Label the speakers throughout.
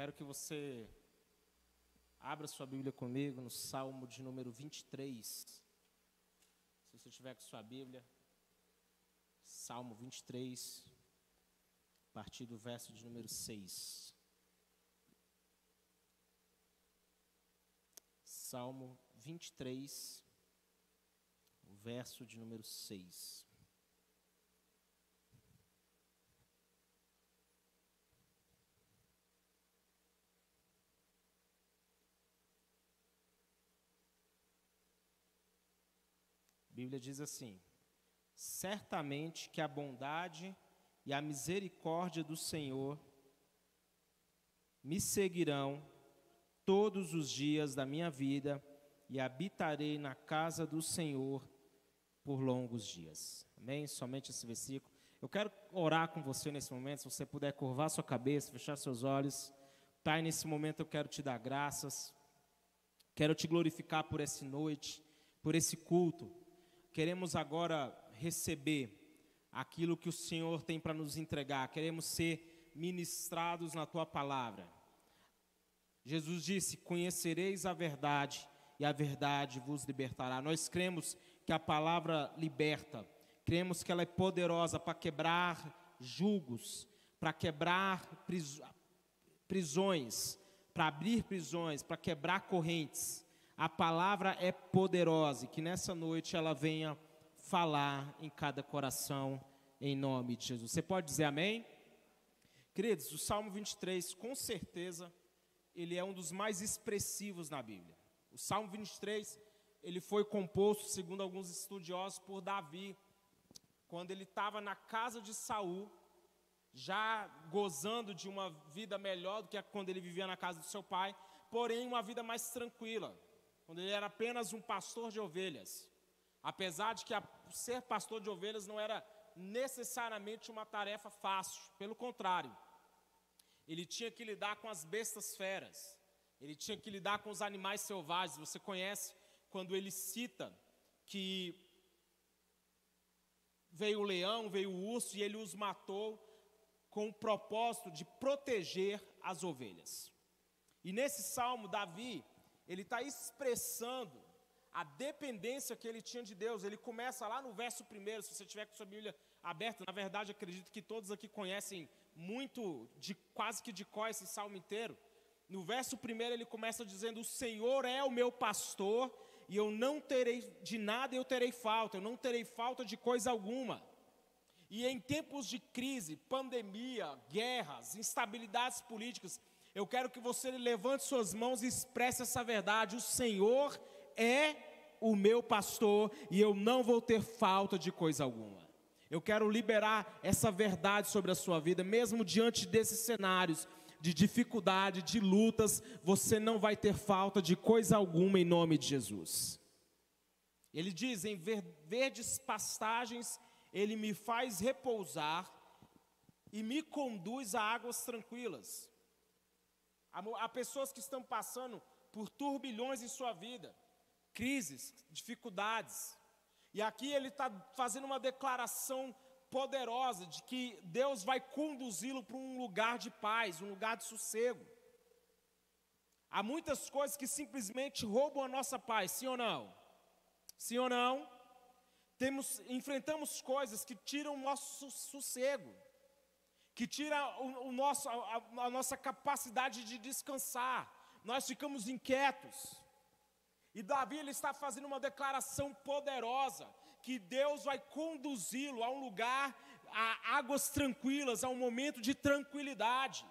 Speaker 1: quero que você abra sua Bíblia comigo no Salmo de número 23. Se você tiver com sua Bíblia, Salmo 23, a partir do verso de número 6. Salmo 23, o verso de número 6. Bíblia diz assim: Certamente que a bondade e a misericórdia do Senhor me seguirão todos os dias da minha vida e habitarei na casa do Senhor por longos dias. Amém? Somente esse versículo. Eu quero orar com você nesse momento, se você puder curvar sua cabeça, fechar seus olhos. Pai, nesse momento eu quero te dar graças. Quero te glorificar por essa noite, por esse culto queremos agora receber aquilo que o Senhor tem para nos entregar, queremos ser ministrados na tua palavra. Jesus disse: Conhecereis a verdade, e a verdade vos libertará. Nós cremos que a palavra liberta, cremos que ela é poderosa para quebrar julgos, para quebrar prisões, para abrir prisões, para quebrar correntes. A palavra é poderosa e que nessa noite ela venha falar em cada coração, em nome de Jesus. Você pode dizer amém? Queridos, o Salmo 23, com certeza, ele é um dos mais expressivos na Bíblia. O Salmo 23, ele foi composto, segundo alguns estudiosos, por Davi, quando ele estava na casa de Saul, já gozando de uma vida melhor do que quando ele vivia na casa do seu pai, porém uma vida mais tranquila quando ele era apenas um pastor de ovelhas. Apesar de que a, ser pastor de ovelhas não era necessariamente uma tarefa fácil, pelo contrário, ele tinha que lidar com as bestas feras, ele tinha que lidar com os animais selvagens. Você conhece quando ele cita que veio o leão, veio o urso e ele os matou com o propósito de proteger as ovelhas. E nesse salmo, Davi, ele está expressando a dependência que ele tinha de Deus. Ele começa lá no verso primeiro, se você tiver com sua Bíblia aberta, na verdade acredito que todos aqui conhecem muito, de quase que de có esse salmo inteiro. No verso primeiro ele começa dizendo: O Senhor é o meu pastor, e eu não terei de nada eu terei falta, eu não terei falta de coisa alguma. E em tempos de crise, pandemia, guerras, instabilidades políticas, eu quero que você levante suas mãos e expresse essa verdade. O Senhor é o meu pastor e eu não vou ter falta de coisa alguma. Eu quero liberar essa verdade sobre a sua vida, mesmo diante desses cenários de dificuldade, de lutas, você não vai ter falta de coisa alguma em nome de Jesus. Ele diz: em verdes pastagens, ele me faz repousar e me conduz a águas tranquilas. Há pessoas que estão passando por turbilhões em sua vida, crises, dificuldades. E aqui ele está fazendo uma declaração poderosa de que Deus vai conduzi-lo para um lugar de paz, um lugar de sossego. Há muitas coisas que simplesmente roubam a nossa paz, sim ou não? Sim ou não? Temos, enfrentamos coisas que tiram o nosso sossego que tira o, o nosso, a, a nossa capacidade de descansar. Nós ficamos inquietos. E Davi ele está fazendo uma declaração poderosa que Deus vai conduzi-lo a um lugar, a águas tranquilas, a um momento de tranquilidade.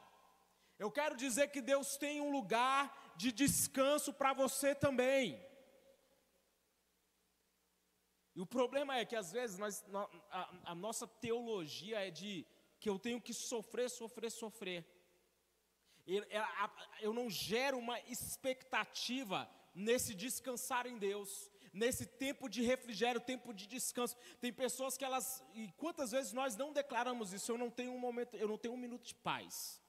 Speaker 1: Eu quero dizer que Deus tem um lugar de descanso para você também. E o problema é que às vezes nós, a, a nossa teologia é de que eu tenho que sofrer, sofrer, sofrer. Eu não gero uma expectativa nesse descansar em Deus, nesse tempo de refrigério, tempo de descanso. Tem pessoas que elas, e quantas vezes nós não declaramos isso? Eu não tenho um momento, eu não tenho um minuto de paz.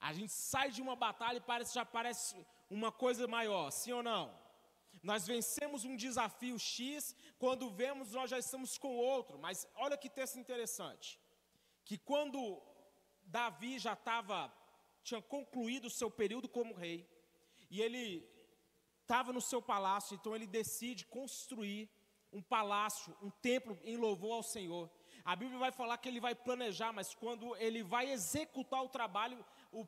Speaker 1: A gente sai de uma batalha e parece, já parece uma coisa maior, sim ou não? Nós vencemos um desafio X, quando vemos nós já estamos com outro, mas olha que texto interessante que quando Davi já estava tinha concluído o seu período como rei. E ele estava no seu palácio, então ele decide construir um palácio, um templo em louvor ao Senhor. A Bíblia vai falar que ele vai planejar, mas quando ele vai executar o trabalho, o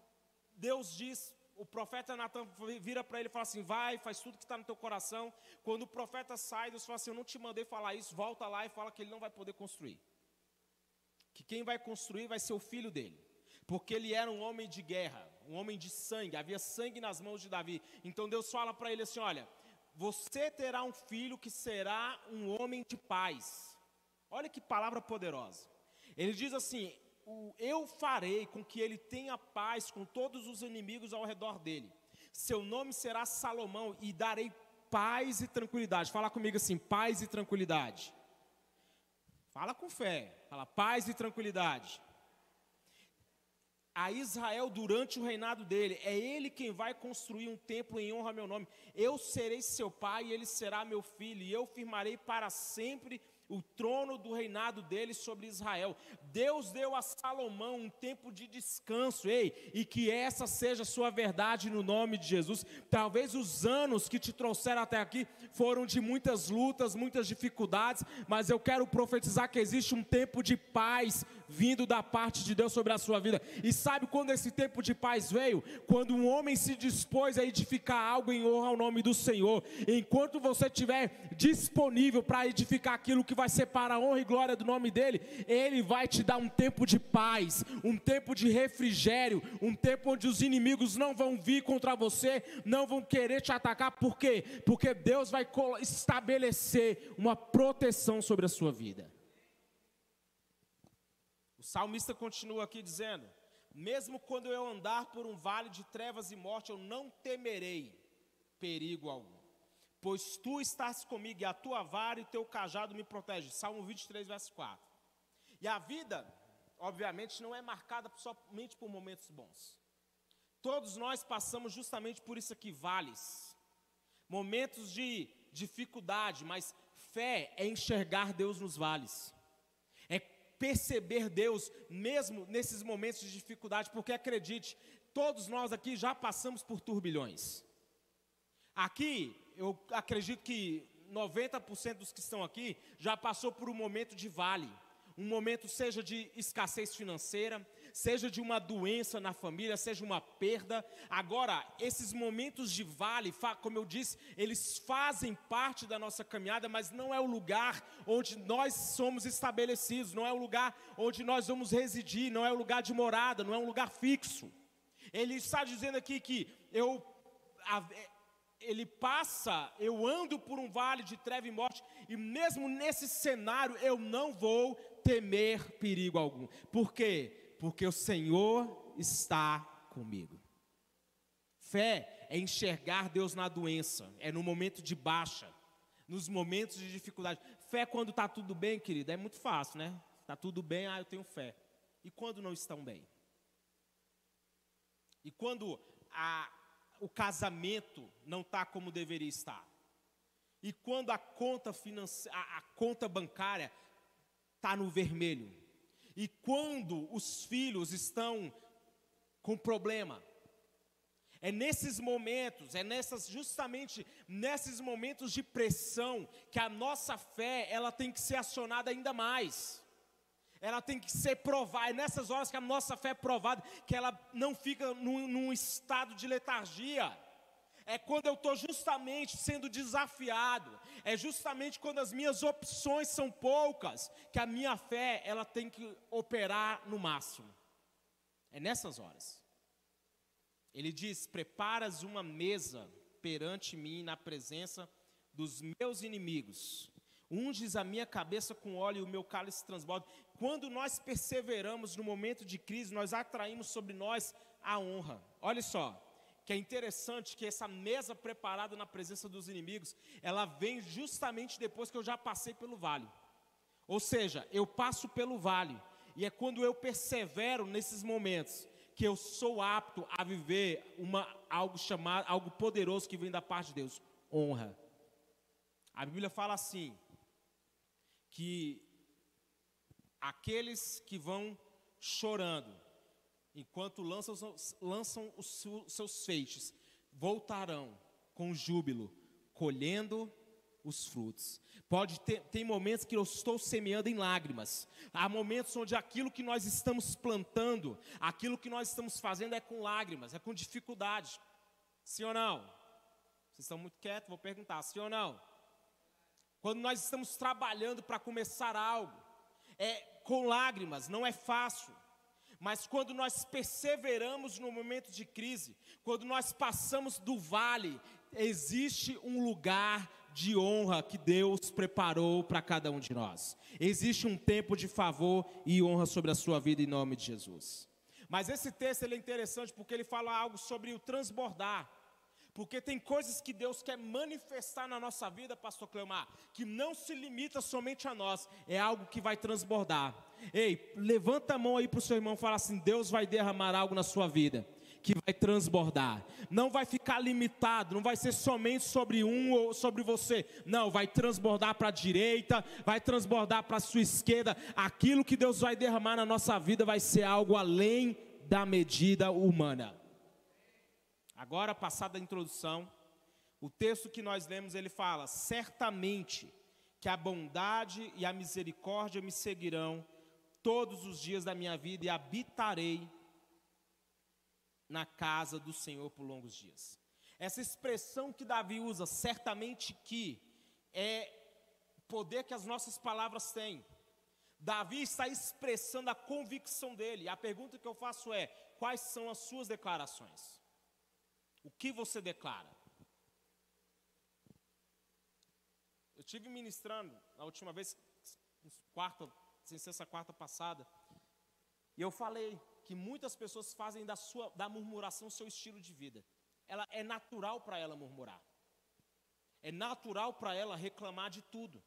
Speaker 1: Deus diz, o profeta Natan vira para ele e fala assim: vai, faz tudo que está no teu coração. Quando o profeta sai, Deus fala assim: eu não te mandei falar isso, volta lá e fala que ele não vai poder construir. Que quem vai construir vai ser o filho dele. Porque ele era um homem de guerra, um homem de sangue, havia sangue nas mãos de Davi. Então Deus fala para ele assim: olha, você terá um filho que será um homem de paz. Olha que palavra poderosa. Ele diz assim: Eu farei com que ele tenha paz com todos os inimigos ao redor dele. Seu nome será Salomão e darei paz e tranquilidade. Fala comigo assim: paz e tranquilidade. Fala com fé. Fala paz e tranquilidade. A Israel durante o reinado dele, é ele quem vai construir um templo em honra ao meu nome. Eu serei seu pai e ele será meu filho, e eu firmarei para sempre o trono do reinado dele sobre Israel. Deus deu a Salomão um tempo de descanso, ei, e que essa seja sua verdade no nome de Jesus. Talvez os anos que te trouxeram até aqui foram de muitas lutas, muitas dificuldades, mas eu quero profetizar que existe um tempo de paz vindo da parte de Deus sobre a sua vida. E sabe quando esse tempo de paz veio? Quando um homem se dispôs a edificar algo em honra ao nome do Senhor. Enquanto você estiver disponível para edificar aquilo que vai ser para a honra e glória do nome dele, ele vai te dar um tempo de paz, um tempo de refrigério, um tempo onde os inimigos não vão vir contra você, não vão querer te atacar, por quê? Porque Deus vai estabelecer uma proteção sobre a sua vida salmista continua aqui dizendo: Mesmo quando eu andar por um vale de trevas e morte, eu não temerei perigo algum, pois tu estás comigo e a tua vara e o teu cajado me protege. Salmo 23, verso 4. E a vida, obviamente, não é marcada somente por momentos bons. Todos nós passamos justamente por isso aqui, vales, momentos de dificuldade, mas fé é enxergar Deus nos vales perceber Deus, mesmo nesses momentos de dificuldade, porque acredite, todos nós aqui já passamos por turbilhões. Aqui, eu acredito que 90% dos que estão aqui já passou por um momento de vale, um momento seja de escassez financeira, seja de uma doença na família, seja uma perda. Agora, esses momentos de vale, como eu disse, eles fazem parte da nossa caminhada, mas não é o lugar onde nós somos estabelecidos, não é o lugar onde nós vamos residir, não é o lugar de morada, não é um lugar fixo. Ele está dizendo aqui que eu ele passa, eu ando por um vale de treva e morte, e mesmo nesse cenário eu não vou temer perigo algum. Por quê? Porque o Senhor está comigo. Fé é enxergar Deus na doença, é no momento de baixa, nos momentos de dificuldade. Fé quando está tudo bem, querido, é muito fácil, né? Está tudo bem, ah, eu tenho fé. E quando não estão bem? E quando a, o casamento não está como deveria estar? E quando a conta, a, a conta bancária está no vermelho? E quando os filhos estão com problema, é nesses momentos, é nessas justamente nesses momentos de pressão que a nossa fé, ela tem que ser acionada ainda mais. Ela tem que ser provada, é nessas horas que a nossa fé é provada, que ela não fica num, num estado de letargia é quando eu estou justamente sendo desafiado, é justamente quando as minhas opções são poucas, que a minha fé ela tem que operar no máximo. É nessas horas. Ele diz: Preparas uma mesa perante mim na presença dos meus inimigos. Unges a minha cabeça com óleo e o meu cálice transborda. Quando nós perseveramos no momento de crise, nós atraímos sobre nós a honra. Olha só, que é interessante que essa mesa preparada na presença dos inimigos, ela vem justamente depois que eu já passei pelo vale. Ou seja, eu passo pelo vale, e é quando eu persevero nesses momentos que eu sou apto a viver uma, algo chamado, algo poderoso que vem da parte de Deus, honra. A Bíblia fala assim, que aqueles que vão chorando, enquanto lançam, lançam os seus feixes, voltarão com júbilo, colhendo os frutos. Pode ter tem momentos que eu estou semeando em lágrimas. Há momentos onde aquilo que nós estamos plantando, aquilo que nós estamos fazendo é com lágrimas, é com dificuldade. Sim ou não? Vocês estão muito quietos, vou perguntar, sim ou não? Quando nós estamos trabalhando para começar algo, é com lágrimas, não é fácil. Mas quando nós perseveramos no momento de crise, quando nós passamos do vale, existe um lugar de honra que Deus preparou para cada um de nós. Existe um tempo de favor e honra sobre a sua vida em nome de Jesus. Mas esse texto é interessante porque ele fala algo sobre o transbordar. Porque tem coisas que Deus quer manifestar na nossa vida, pastor Cleomar, que não se limita somente a nós, é algo que vai transbordar. Ei, levanta a mão aí para o seu irmão e fala assim: Deus vai derramar algo na sua vida que vai transbordar. Não vai ficar limitado, não vai ser somente sobre um ou sobre você. Não, vai transbordar para a direita, vai transbordar para a sua esquerda. Aquilo que Deus vai derramar na nossa vida vai ser algo além da medida humana. Agora, passada a introdução, o texto que nós lemos, ele fala: certamente que a bondade e a misericórdia me seguirão todos os dias da minha vida e habitarei na casa do Senhor por longos dias. Essa expressão que Davi usa, certamente que, é o poder que as nossas palavras têm. Davi está expressando a convicção dele. A pergunta que eu faço é: quais são as suas declarações? O que você declara? Eu tive ministrando na última vez, quarta, sem ser essa quarta passada, e eu falei que muitas pessoas fazem da sua da murmuração seu estilo de vida. Ela é natural para ela murmurar. É natural para ela reclamar de tudo.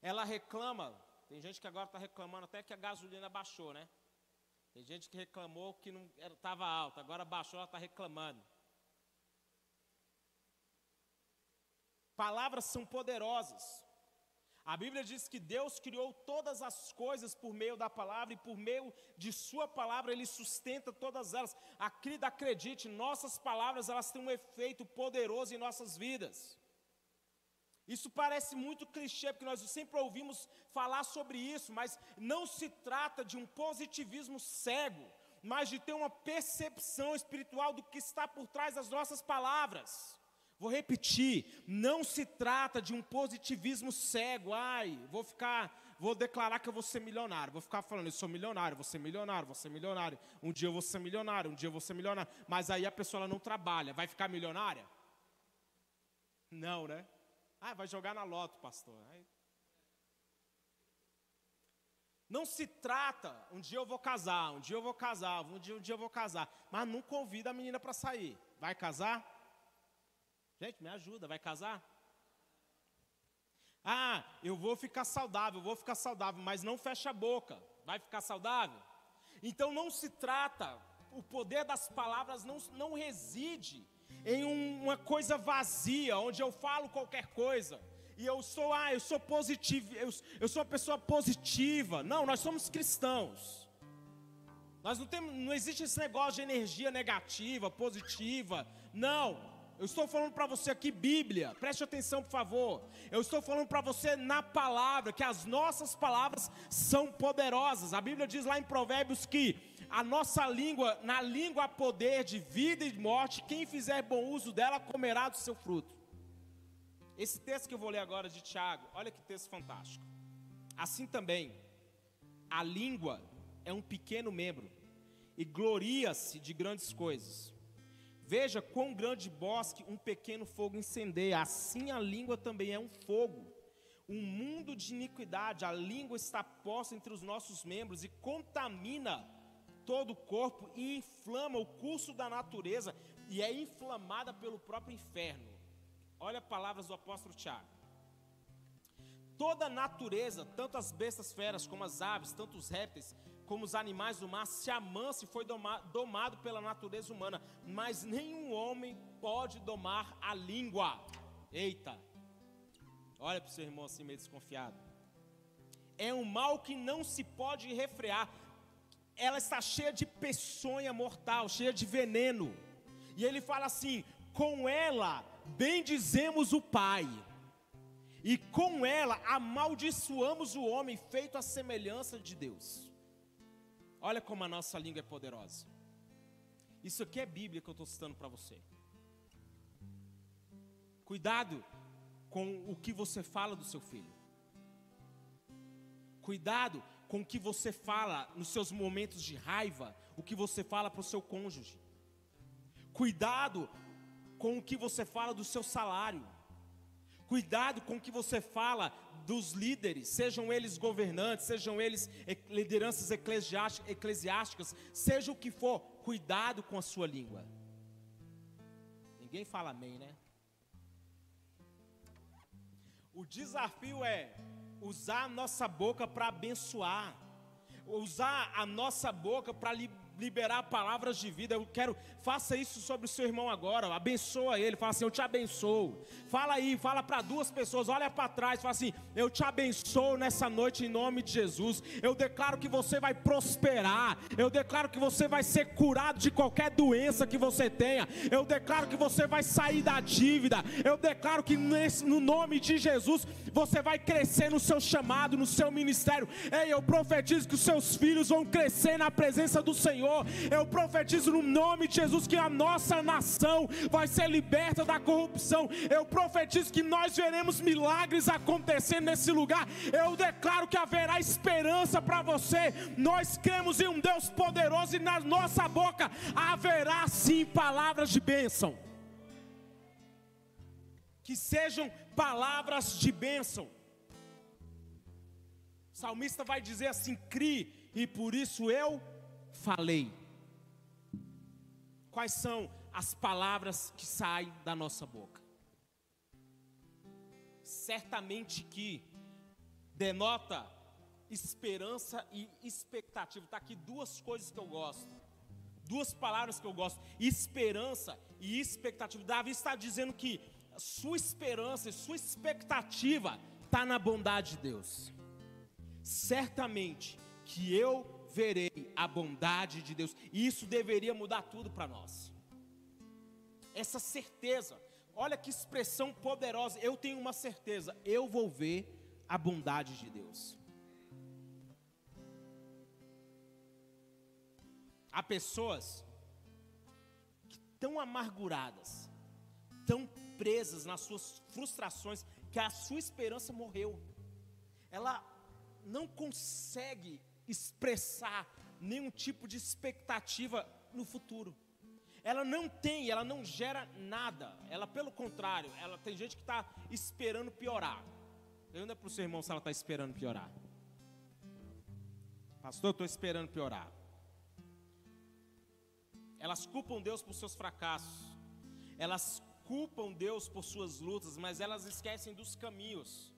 Speaker 1: Ela reclama, tem gente que agora está reclamando até que a gasolina baixou, né? Tem gente que reclamou que não estava alta, agora baixou, ela está reclamando. Palavras são poderosas. A Bíblia diz que Deus criou todas as coisas por meio da palavra e por meio de sua palavra ele sustenta todas elas. Querida, acredite, nossas palavras elas têm um efeito poderoso em nossas vidas. Isso parece muito clichê, porque nós sempre ouvimos falar sobre isso, mas não se trata de um positivismo cego, mas de ter uma percepção espiritual do que está por trás das nossas palavras. Vou repetir, não se trata de um positivismo cego. Ai, vou ficar, vou declarar que eu vou ser milionário. Vou ficar falando, eu sou milionário, vou ser milionário, vou ser milionário. Um dia eu vou ser milionário, um dia eu vou ser milionário. Mas aí a pessoa não trabalha, vai ficar milionária? Não, né? Ah, vai jogar na loto, pastor. Não se trata, um dia eu vou casar, um dia eu vou casar, um dia, um dia eu vou casar. Mas não convida a menina para sair. Vai casar? Gente, me ajuda, vai casar? Ah, eu vou ficar saudável, vou ficar saudável, mas não fecha a boca. Vai ficar saudável? Então não se trata, o poder das palavras não, não reside em um, uma coisa vazia, onde eu falo qualquer coisa. E eu sou, ah, eu sou positivo, eu, eu sou uma pessoa positiva. Não, nós somos cristãos. Nós não temos, não existe esse negócio de energia negativa, positiva. Não. Eu estou falando para você aqui Bíblia, preste atenção por favor. Eu estou falando para você na palavra, que as nossas palavras são poderosas. A Bíblia diz lá em Provérbios que a nossa língua, na língua há poder de vida e morte, quem fizer bom uso dela comerá do seu fruto. Esse texto que eu vou ler agora de Tiago, olha que texto fantástico. Assim também, a língua é um pequeno membro e gloria-se de grandes coisas. Veja quão grande bosque um pequeno fogo incendeia, assim a língua também é um fogo. Um mundo de iniquidade, a língua está posta entre os nossos membros e contamina todo o corpo e inflama o curso da natureza e é inflamada pelo próprio inferno. Olha as palavras do apóstolo Tiago. Toda a natureza, tanto as bestas feras como as aves, tanto os répteis, como os animais do mar, se amansa e foi domado pela natureza humana, mas nenhum homem pode domar a língua. Eita! Olha para o seu irmão assim meio desconfiado. É um mal que não se pode refrear. ela está cheia de peçonha mortal, cheia de veneno. E ele fala assim: com ela bendizemos o Pai, e com ela amaldiçoamos o homem feito à semelhança de Deus. Olha como a nossa língua é poderosa. Isso aqui é Bíblia que eu estou citando para você. Cuidado com o que você fala do seu filho. Cuidado com o que você fala nos seus momentos de raiva, o que você fala para o seu cônjuge. Cuidado com o que você fala do seu salário. Cuidado com o que você fala dos líderes, sejam eles governantes, sejam eles lideranças eclesiásticas, seja o que for, cuidado com a sua língua. Ninguém fala amém, né? O desafio é usar a nossa boca para abençoar, usar a nossa boca para liberar palavras de vida. Eu quero, faça isso sobre o seu irmão agora. Abençoa ele, fala assim: Eu te abençoo. Fala aí, fala para duas pessoas, olha para trás, fala assim: Eu te abençoo nessa noite em nome de Jesus. Eu declaro que você vai prosperar. Eu declaro que você vai ser curado de qualquer doença que você tenha. Eu declaro que você vai sair da dívida. Eu declaro que nesse, no nome de Jesus você vai crescer no seu chamado, no seu ministério. Ei, eu profetizo que os seus filhos vão crescer na presença do Senhor. Senhor. Eu profetizo no nome de Jesus que a nossa nação vai ser liberta da corrupção. Eu profetizo que nós veremos milagres acontecendo nesse lugar. Eu declaro que haverá esperança para você. Nós cremos em um Deus poderoso e na nossa boca haverá sim palavras de bênção. Que sejam palavras de bênção. O salmista vai dizer assim: crie, e por isso eu falei. Quais são as palavras que saem da nossa boca? Certamente que denota esperança e expectativa. Está aqui duas coisas que eu gosto. Duas palavras que eu gosto: esperança e expectativa. Davi está dizendo que sua esperança e sua expectativa está na bondade de Deus. Certamente que eu verei a bondade de Deus. E isso deveria mudar tudo para nós. Essa certeza, olha que expressão poderosa. Eu tenho uma certeza, eu vou ver a bondade de Deus. Há pessoas que tão amarguradas, tão presas nas suas frustrações, que a sua esperança morreu. Ela não consegue expressar nenhum tipo de expectativa no futuro. Ela não tem, ela não gera nada. Ela, pelo contrário, ela tem gente que está esperando piorar. Pergunta para o seu irmão se ela está esperando piorar. Pastor, eu estou esperando piorar. Elas culpam Deus por seus fracassos. Elas culpam Deus por suas lutas, mas elas esquecem dos caminhos,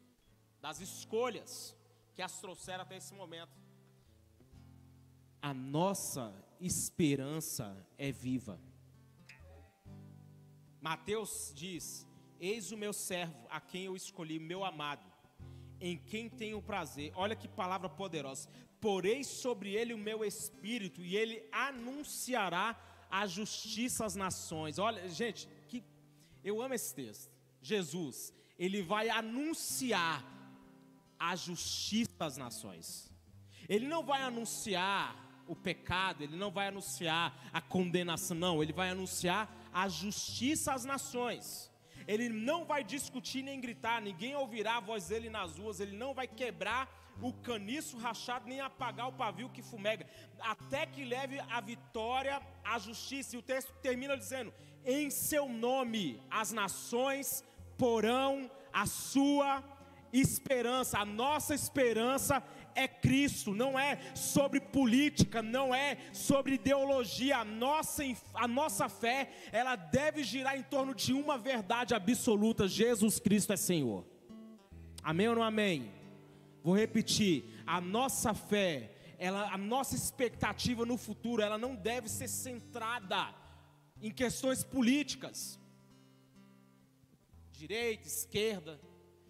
Speaker 1: das escolhas que as trouxeram até esse momento a nossa esperança é viva. Mateus diz: Eis o meu servo, a quem eu escolhi, meu amado, em quem tenho prazer. Olha que palavra poderosa. Porei sobre ele o meu espírito, e ele anunciará a justiça às nações. Olha, gente, que eu amo esse texto. Jesus, ele vai anunciar a justiça às nações. Ele não vai anunciar o pecado, ele não vai anunciar a condenação, não, ele vai anunciar a justiça às nações. Ele não vai discutir nem gritar, ninguém ouvirá a voz dele nas ruas, ele não vai quebrar o caniço rachado, nem apagar o pavio que fumega, até que leve a vitória à justiça. E o texto termina dizendo: Em seu nome as nações porão a sua esperança, a nossa esperança é Cristo, não é sobre política, não é sobre ideologia. A nossa, a nossa fé, ela deve girar em torno de uma verdade absoluta: Jesus Cristo é Senhor. Amém ou não amém? Vou repetir: a nossa fé, ela, a nossa expectativa no futuro, ela não deve ser centrada em questões políticas, direita, esquerda,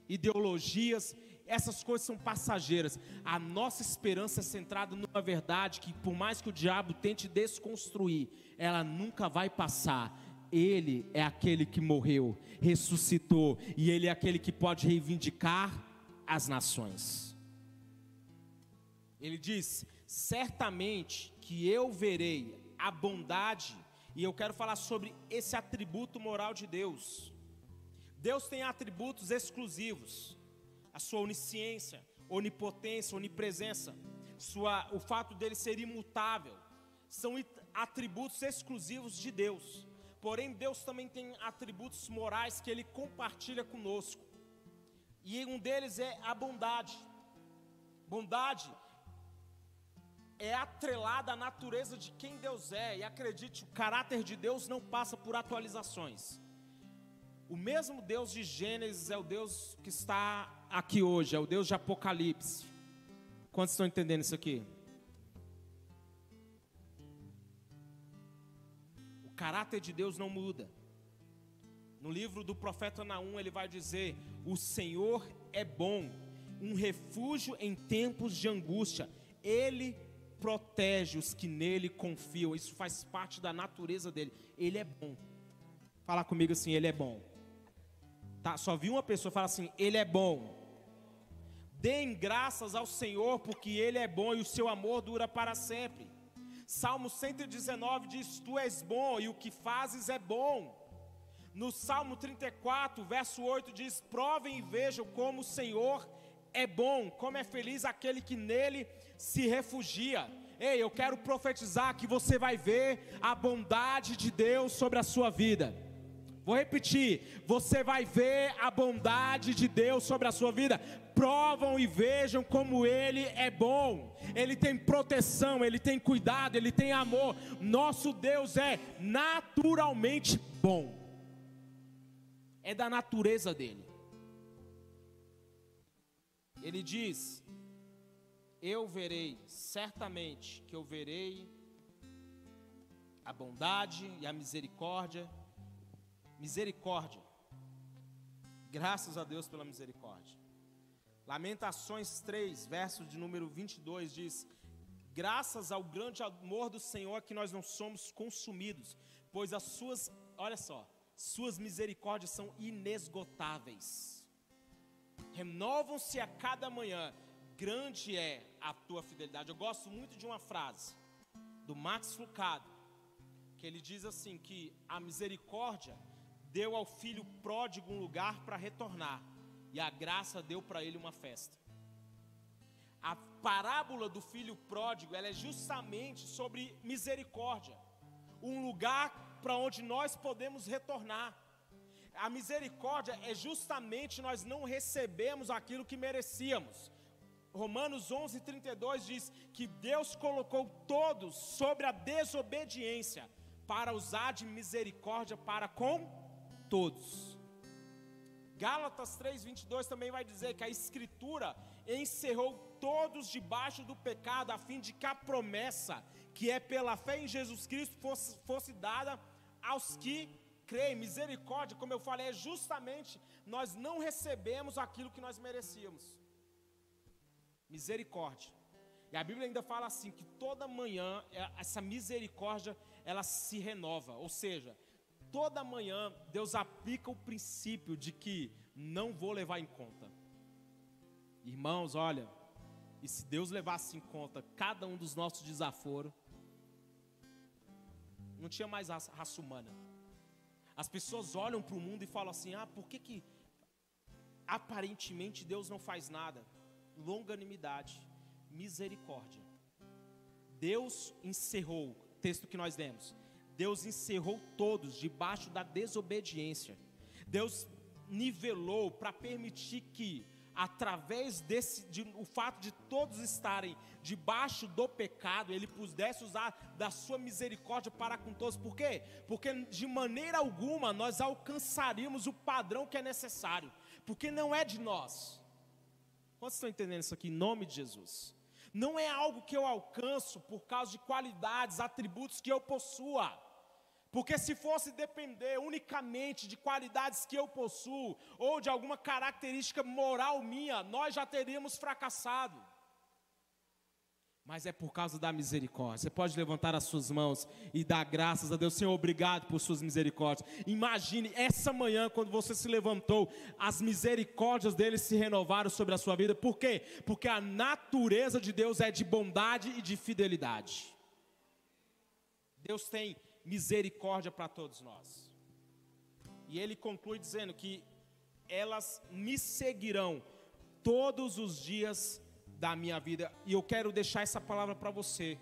Speaker 1: ideologias essas coisas são passageiras. A nossa esperança é centrada numa verdade que, por mais que o diabo tente desconstruir, ela nunca vai passar. Ele é aquele que morreu, ressuscitou, e Ele é aquele que pode reivindicar as nações. Ele diz: certamente que eu verei a bondade, e eu quero falar sobre esse atributo moral de Deus. Deus tem atributos exclusivos, a sua onisciência, onipotência, onipresença, sua, o fato dele ser imutável, são atributos exclusivos de Deus. Porém, Deus também tem atributos morais que ele compartilha conosco. E um deles é a bondade. Bondade é atrelada à natureza de quem Deus é. E acredite, o caráter de Deus não passa por atualizações. O mesmo Deus de Gênesis é o Deus que está aqui hoje, é o Deus de Apocalipse. Quantos estão entendendo isso aqui? O caráter de Deus não muda. No livro do profeta Naum, ele vai dizer: O Senhor é bom, um refúgio em tempos de angústia. Ele protege os que nele confiam. Isso faz parte da natureza dele. Ele é bom. Fala comigo assim, ele é bom. Tá? Só vi uma pessoa falar assim, ele é bom. Deem graças ao Senhor, porque Ele é bom e o seu amor dura para sempre. Salmo 119 diz: Tu és bom e o que fazes é bom. No Salmo 34, verso 8 diz: Provem e vejam como o Senhor é bom, como é feliz aquele que nele se refugia. Ei, eu quero profetizar que você vai ver a bondade de Deus sobre a sua vida. Vou repetir: você vai ver a bondade de Deus sobre a sua vida. Provam e vejam como Ele é bom. Ele tem proteção, Ele tem cuidado, Ele tem amor. Nosso Deus é naturalmente bom. É da natureza dele. Ele diz: Eu verei, certamente que eu verei a bondade e a misericórdia Misericórdia. Graças a Deus pela misericórdia. Lamentações 3, verso de número 22 diz: Graças ao grande amor do Senhor que nós não somos consumidos, pois as suas, olha só, suas misericórdias são inesgotáveis. Renovam-se a cada manhã. Grande é a tua fidelidade. Eu gosto muito de uma frase do Max Lucado, que ele diz assim que a misericórdia deu ao filho pródigo um lugar para retornar, e a graça deu para ele uma festa. A parábola do filho pródigo, ela é justamente sobre misericórdia, um lugar para onde nós podemos retornar. A misericórdia é justamente nós não recebemos aquilo que merecíamos. Romanos 11:32 diz que Deus colocou todos sobre a desobediência para usar de misericórdia para com todos. Gálatas 3:22 também vai dizer que a escritura encerrou todos debaixo do pecado a fim de que a promessa que é pela fé em Jesus Cristo fosse, fosse dada aos que creem. Misericórdia, como eu falei, é justamente nós não recebemos aquilo que nós merecíamos. Misericórdia. E a Bíblia ainda fala assim que toda manhã é, essa misericórdia ela se renova, ou seja, toda manhã Deus aplica o princípio de que não vou levar em conta. Irmãos, olha, e se Deus levasse em conta cada um dos nossos desaforos, não tinha mais raça humana. As pessoas olham para o mundo e falam assim: ah, por que, que aparentemente Deus não faz nada? Longanimidade, misericórdia. Deus encerrou, texto que nós lemos, Deus encerrou todos debaixo da desobediência. Deus nivelou para permitir que, através desse, de, o fato de todos estarem debaixo do pecado, Ele pudesse usar da sua misericórdia para com todos. Por quê? Porque de maneira alguma nós alcançaríamos o padrão que é necessário, porque não é de nós. Quantos estão entendendo isso aqui em nome de Jesus? Não é algo que eu alcanço por causa de qualidades, atributos que eu possua Porque se fosse depender unicamente de qualidades que eu possuo ou de alguma característica moral minha, nós já teríamos fracassado mas é por causa da misericórdia. Você pode levantar as suas mãos e dar graças a Deus, Senhor, obrigado por suas misericórdias. Imagine essa manhã, quando você se levantou, as misericórdias dele se renovaram sobre a sua vida. Por quê? Porque a natureza de Deus é de bondade e de fidelidade. Deus tem misericórdia para todos nós. E ele conclui dizendo que elas me seguirão todos os dias da minha vida. E eu quero deixar essa palavra para você.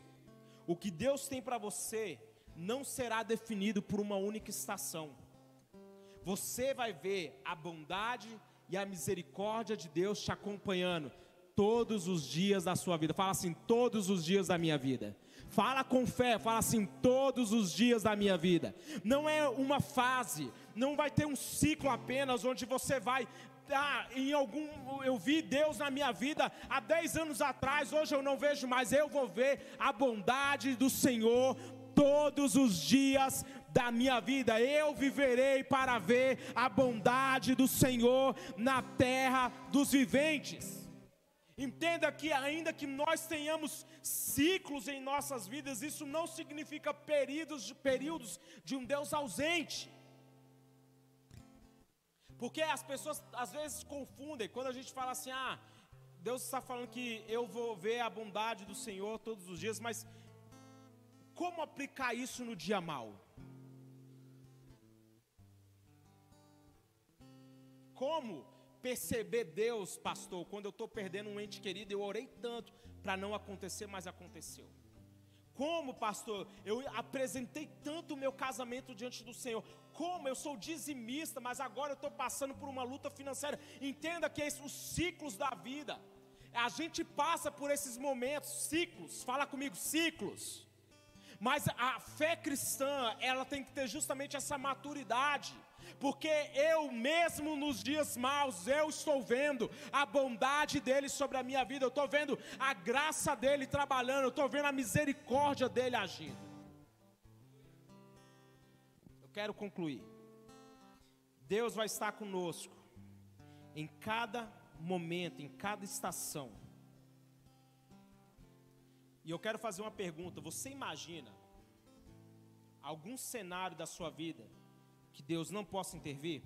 Speaker 1: O que Deus tem para você não será definido por uma única estação. Você vai ver a bondade e a misericórdia de Deus te acompanhando todos os dias da sua vida. Fala assim, todos os dias da minha vida. Fala com fé, fala assim, todos os dias da minha vida. Não é uma fase, não vai ter um ciclo apenas onde você vai ah, em algum, eu vi Deus na minha vida há 10 anos atrás, hoje eu não vejo mais, eu vou ver a bondade do Senhor todos os dias da minha vida, eu viverei para ver a bondade do Senhor na terra dos viventes. Entenda que, ainda que nós tenhamos ciclos em nossas vidas, isso não significa períodos, períodos de um Deus ausente. Porque as pessoas às vezes confundem quando a gente fala assim: ah, Deus está falando que eu vou ver a bondade do Senhor todos os dias, mas como aplicar isso no dia mal? Como perceber Deus, pastor, quando eu estou perdendo um ente querido, eu orei tanto para não acontecer, mas aconteceu. Como, pastor, eu apresentei tanto o meu casamento diante do Senhor. Como eu sou dizimista, mas agora eu estou passando por uma luta financeira. Entenda que é os ciclos da vida. A gente passa por esses momentos, ciclos. Fala comigo, ciclos. Mas a fé cristã, ela tem que ter justamente essa maturidade porque eu mesmo nos dias maus, eu estou vendo a bondade dele sobre a minha vida, eu estou vendo a graça dele trabalhando, eu estou vendo a misericórdia dele agindo. Eu quero concluir. Deus vai estar conosco em cada momento, em cada estação. E eu quero fazer uma pergunta: você imagina algum cenário da sua vida que Deus não possa intervir?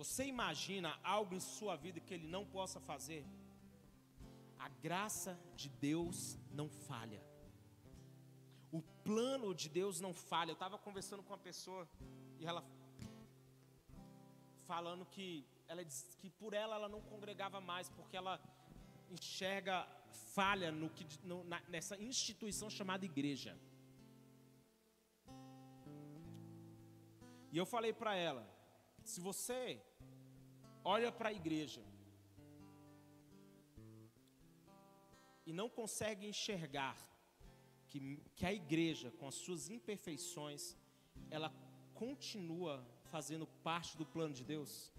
Speaker 1: Você imagina algo em sua vida que Ele não possa fazer? A graça de Deus não falha. O plano de Deus não falha. Eu estava conversando com uma pessoa e ela falando que ela diz que por ela ela não congregava mais porque ela enxerga falha no que, no, na, nessa instituição chamada igreja. E eu falei para ela: se você olha para a igreja e não consegue enxergar que, que a igreja, com as suas imperfeições, ela continua fazendo parte do plano de Deus,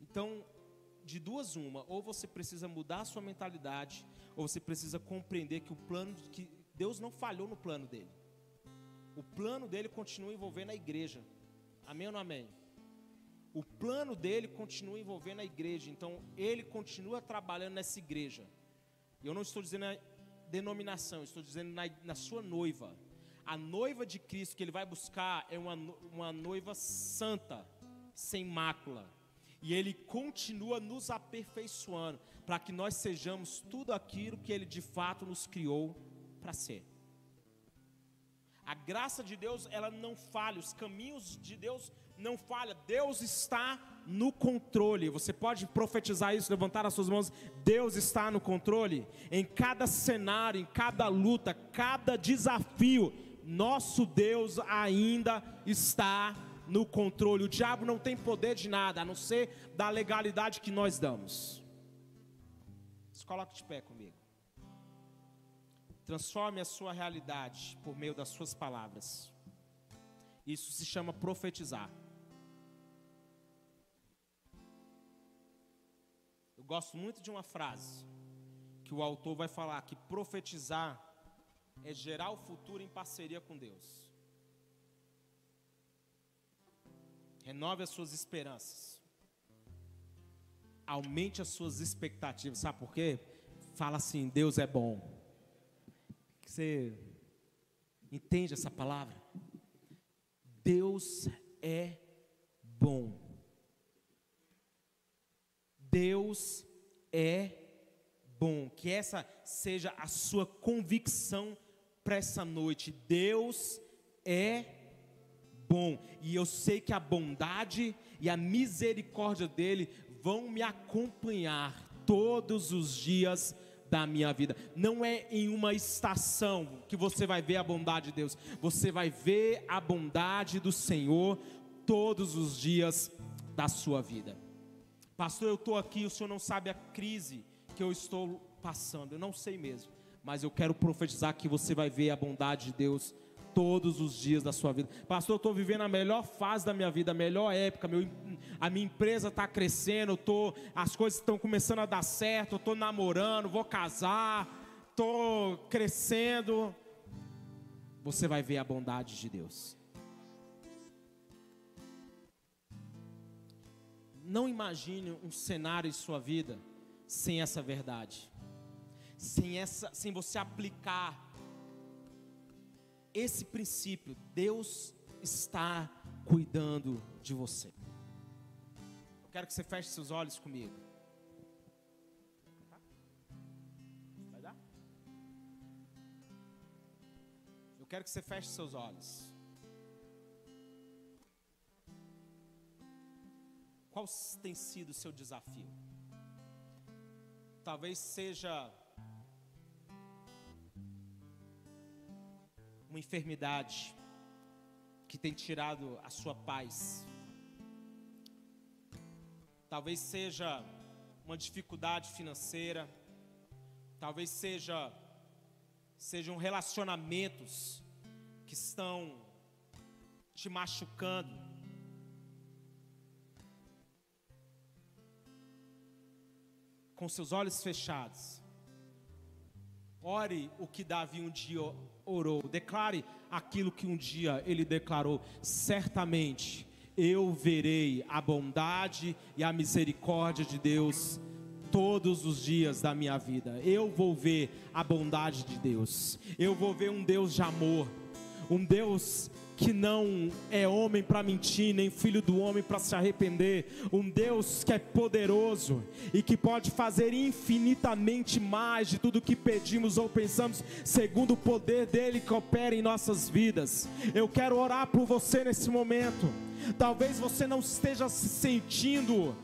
Speaker 1: então, de duas uma, ou você precisa mudar a sua mentalidade, ou você precisa compreender que o plano que Deus não falhou no plano dele. O plano dele continua envolvendo a igreja. Amém ou não amém? O plano dele continua envolvendo a igreja, então ele continua trabalhando nessa igreja. Eu não estou dizendo a denominação, estou dizendo na, na sua noiva. A noiva de Cristo que ele vai buscar é uma, uma noiva santa, sem mácula. E ele continua nos aperfeiçoando para que nós sejamos tudo aquilo que ele de fato nos criou para ser. A graça de Deus, ela não falha, os caminhos de Deus não falha. Deus está no controle. Você pode profetizar isso, levantar as suas mãos. Deus está no controle. Em cada cenário, em cada luta, cada desafio, nosso Deus ainda está no controle. O diabo não tem poder de nada, a não ser da legalidade que nós damos. Coloque de pé comigo. Transforme a sua realidade por meio das suas palavras. Isso se chama profetizar. Eu gosto muito de uma frase que o autor vai falar que profetizar é gerar o futuro em parceria com Deus. Renove as suas esperanças. Aumente as suas expectativas. Sabe por quê? Fala assim: Deus é bom. Você entende essa palavra? Deus é bom. Deus é bom. Que essa seja a sua convicção para essa noite. Deus é bom. E eu sei que a bondade e a misericórdia dele vão me acompanhar todos os dias da minha vida. Não é em uma estação que você vai ver a bondade de Deus. Você vai ver a bondade do Senhor todos os dias da sua vida. Pastor, eu estou aqui, o senhor não sabe a crise que eu estou passando, eu não sei mesmo, mas eu quero profetizar que você vai ver a bondade de Deus todos os dias da sua vida. Pastor, eu estou vivendo a melhor fase da minha vida, a melhor época, meu, a minha empresa está crescendo, tô, as coisas estão começando a dar certo, estou namorando, vou casar, estou crescendo. Você vai ver a bondade de Deus. não imagine um cenário em sua vida sem essa verdade, sem, essa, sem você aplicar esse princípio. Deus está cuidando de você. Eu quero que você feche seus olhos comigo. Vai dar? Eu quero que você feche seus olhos. Qual tem sido o seu desafio? Talvez seja uma enfermidade que tem tirado a sua paz. Talvez seja uma dificuldade financeira. Talvez seja sejam relacionamentos que estão te machucando. com seus olhos fechados. Ore o que Davi um dia orou. Declare aquilo que um dia ele declarou. Certamente eu verei a bondade e a misericórdia de Deus todos os dias da minha vida. Eu vou ver a bondade de Deus. Eu vou ver um Deus de amor. Um Deus que não é homem para mentir, nem filho do homem para se arrepender, um Deus que é poderoso e que pode fazer infinitamente mais de tudo que pedimos ou pensamos, segundo o poder dele que opera em nossas vidas. Eu quero orar por você nesse momento. Talvez você não esteja se sentindo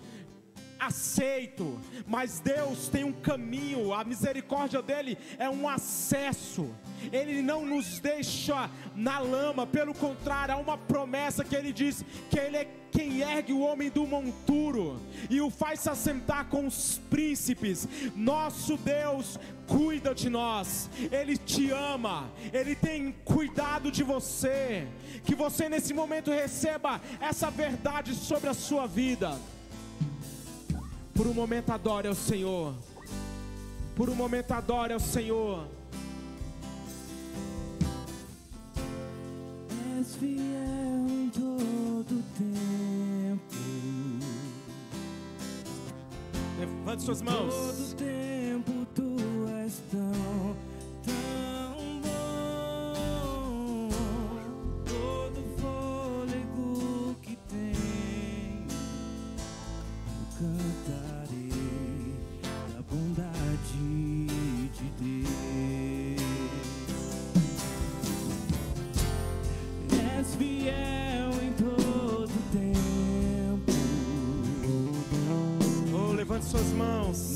Speaker 1: aceito, mas Deus tem um caminho, a misericórdia dele é um acesso. Ele não nos deixa na lama, pelo contrário, há uma promessa que ele diz que ele é quem ergue o homem do monturo e o faz se assentar com os príncipes. Nosso Deus cuida de nós, Ele te ama, Ele tem cuidado de você. Que você nesse momento receba essa verdade sobre a sua vida. Por um momento adore ao Senhor. Por um momento adore ao Senhor.
Speaker 2: És fiel em todo tempo.
Speaker 1: Levante suas mãos. Suas mãos.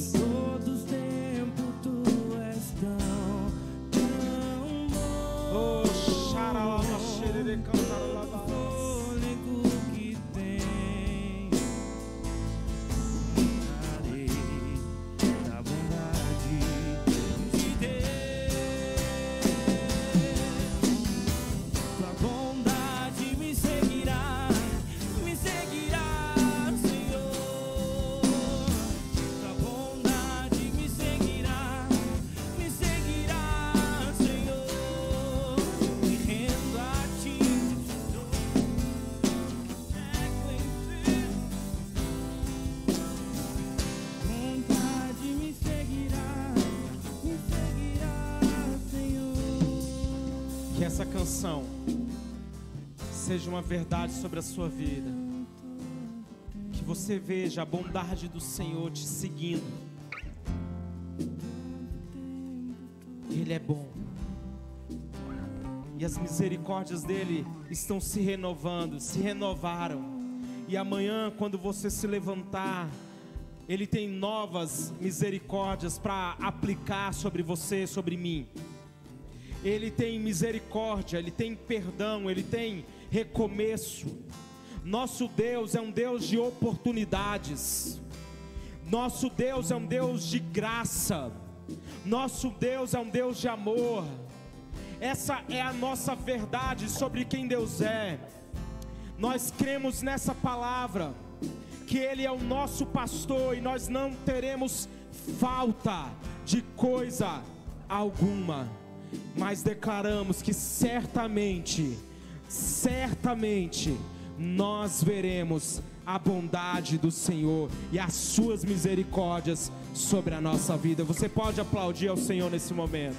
Speaker 1: Essa canção seja uma verdade sobre a sua vida. Que você veja a bondade do Senhor te seguindo. Ele é bom. E as misericórdias dele estão se renovando, se renovaram. E amanhã, quando você se levantar, ele tem novas misericórdias para aplicar sobre você, sobre mim. Ele tem misericórdia, ele tem perdão, ele tem recomeço. Nosso Deus é um Deus de oportunidades. Nosso Deus é um Deus de graça. Nosso Deus é um Deus de amor. Essa é a nossa verdade sobre quem Deus é. Nós cremos nessa palavra, que Ele é o nosso pastor e nós não teremos falta de coisa alguma, mas declaramos que certamente, certamente, nós veremos a bondade do Senhor e as suas misericórdias sobre a nossa vida. Você pode aplaudir ao Senhor nesse momento.